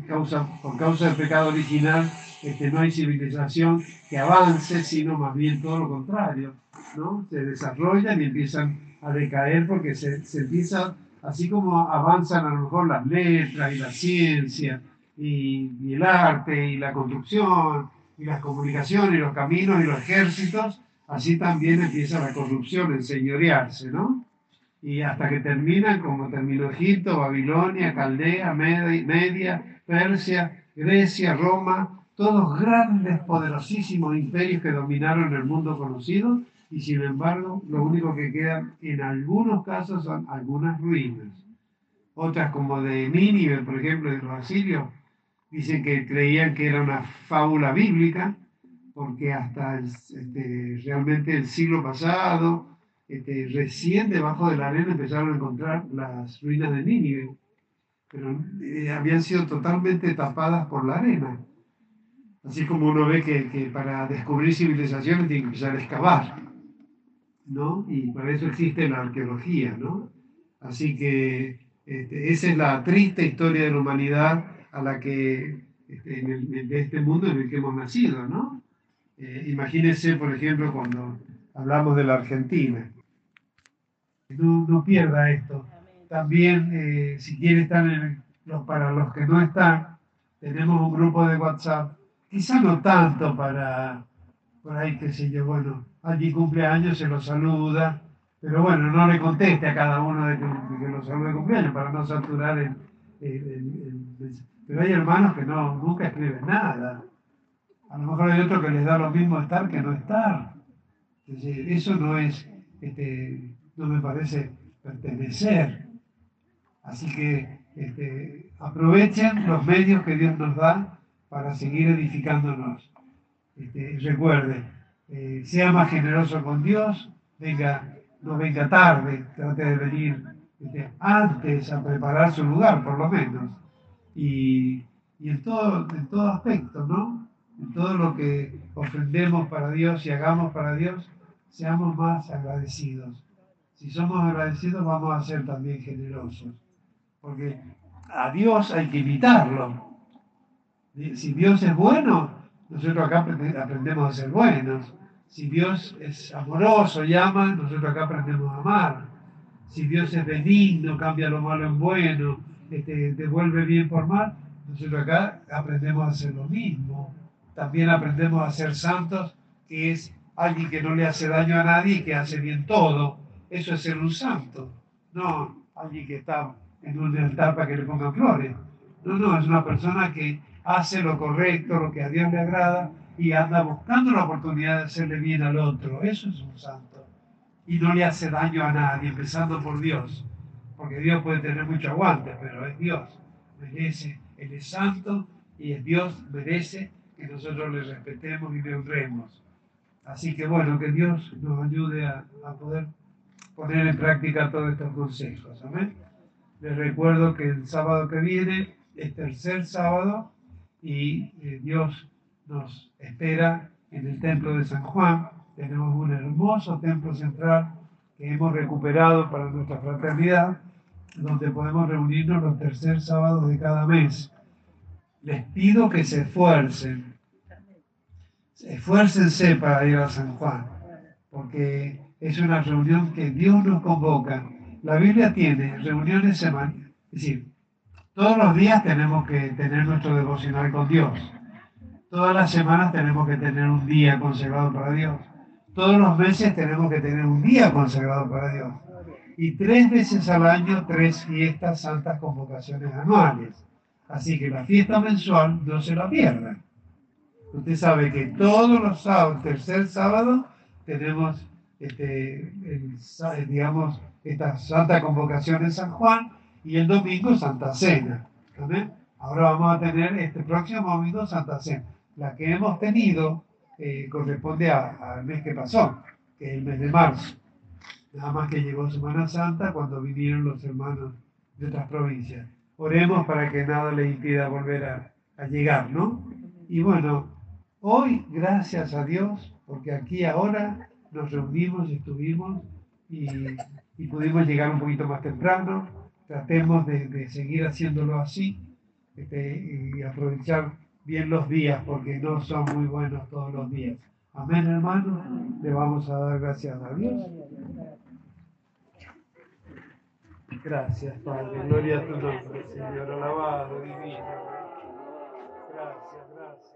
Causa, por causa del pecado original, este, no hay civilización que avance, sino más bien todo lo contrario. ¿no? Se desarrollan y empiezan a decaer porque se, se empieza así como avanzan a lo mejor las letras y la ciencia y, el arte y la construcción y las comunicaciones los caminos y los ejércitos, así también empieza la corrupción, el señorearse, ¿no? Y hasta que terminan como terminó Egipto, Babilonia, Caldea, Media, Persia, Grecia, Roma, todos grandes, poderosísimos imperios que dominaron el mundo conocido y sin embargo lo único que queda en algunos casos son algunas ruinas. Otras como de Nínive, por ejemplo, de los asirios, dicen que creían que era una fábula bíblica, porque hasta este, realmente el siglo pasado, este, recién debajo de la arena empezaron a encontrar las ruinas de Nínive, pero eh, habían sido totalmente tapadas por la arena. Así como uno ve que, que para descubrir civilizaciones tiene que empezar a excavar. ¿no? Y para eso existe la arqueología, ¿no? Así que este, esa es la triste historia de la humanidad a la que, este, de este mundo en el que hemos nacido, ¿no? Eh, imagínense, por ejemplo, cuando hablamos de la Argentina. No, no pierda esto. También, eh, si quiere estar en para los que no están, tenemos un grupo de WhatsApp, quizá no tanto para, por ahí, qué sé yo, bueno, allí cumpleaños, se lo saluda, pero bueno, no le conteste a cada uno de que, lo salude cumpleaños para no saturar el, Pero hay hermanos que no, nunca escriben nada. A lo mejor hay otros que les da lo mismo estar que no estar. eso no es, este, no me parece pertenecer. Así que este, aprovechen los medios que Dios nos da para seguir edificándonos. Este, recuerden, eh, sea más generoso con Dios, venga, no venga tarde, trate de venir antes a preparar su lugar, por lo menos. Y, en, todo, en todo aspecto, ¿no? En todo lo que ofrendemos para Dios y hagamos para Dios, seamos más agradecidos. Si somos agradecidos, vamos a ser también generosos. Porque a Dios hay que imitarlo. Si Dios es bueno, nosotros acá aprendemos a ser buenos. Si Dios es amoroso y ama, nosotros acá aprendemos a amar. Si Dios es benigno, cambia lo malo en bueno, este, devuelve bien por mal, nosotros acá aprendemos a hacer lo mismo. También aprendemos a ser santos, que es alguien que no le hace daño a nadie y que hace bien todo. Eso es ser un santo. No alguien que está en un altar para que le pongan flores. No, no, es una persona que hace lo correcto, lo que a Dios le agrada y anda buscando la oportunidad de hacerle bien al otro. Eso es un santo. Y no le hace daño a nadie, empezando por Dios. Porque Dios puede tener mucho aguante, pero es Dios. Merece, Él es santo y es Dios, merece que nosotros le respetemos y le honremos. Así que bueno, que Dios nos ayude a, poder poner en práctica todos estos consejos. Amén. Les recuerdo que el sábado que viene es tercer sábado y eh, Dios nos espera en el templo de San Juan. Tenemos un hermoso templo central que hemos recuperado para nuestra fraternidad, donde podemos reunirnos los tercer sábados de cada mes. Les pido que se esfuercen, esfuércense para ir a San Juan, porque es una reunión que Dios nos convoca. La Biblia tiene reuniones semanales, es decir, Todos los días tenemos que tener nuestro devocional con Dios. Todas las semanas tenemos que tener un día consagrado para Dios. Todos los meses tenemos que tener un día consagrado para Dios. Y tres veces al año, tres fiestas, santas convocaciones anuales. Así que la fiesta mensual no se la pierdan. Usted sabe que todos los sábados, tercer sábado, tenemos, este, digamos, esta santa convocación en San Juan y el domingo Santa Cena. Ahora vamos a tener este próximo domingo Santa Cena. La que hemos tenido eh, corresponde al mes que pasó, que es el mes de marzo. Nada más que llegó Semana Santa cuando vinieron los hermanos de otras provincias. Oremos para que nada le impida volver a, a llegar, ¿no? Y bueno, hoy, gracias a Dios, porque aquí ahora nos reunimos estuvimos y, y pudimos llegar un poquito más temprano. Tratemos de, de seguir haciéndolo así este, y aprovechar bien los días, porque no son muy buenos todos los días. Amén, hermano. Le vamos a dar gracias a Dios. Gracias, Padre. Gloria a tu nombre, Señor. Alabado, divino. Gracias, gracias.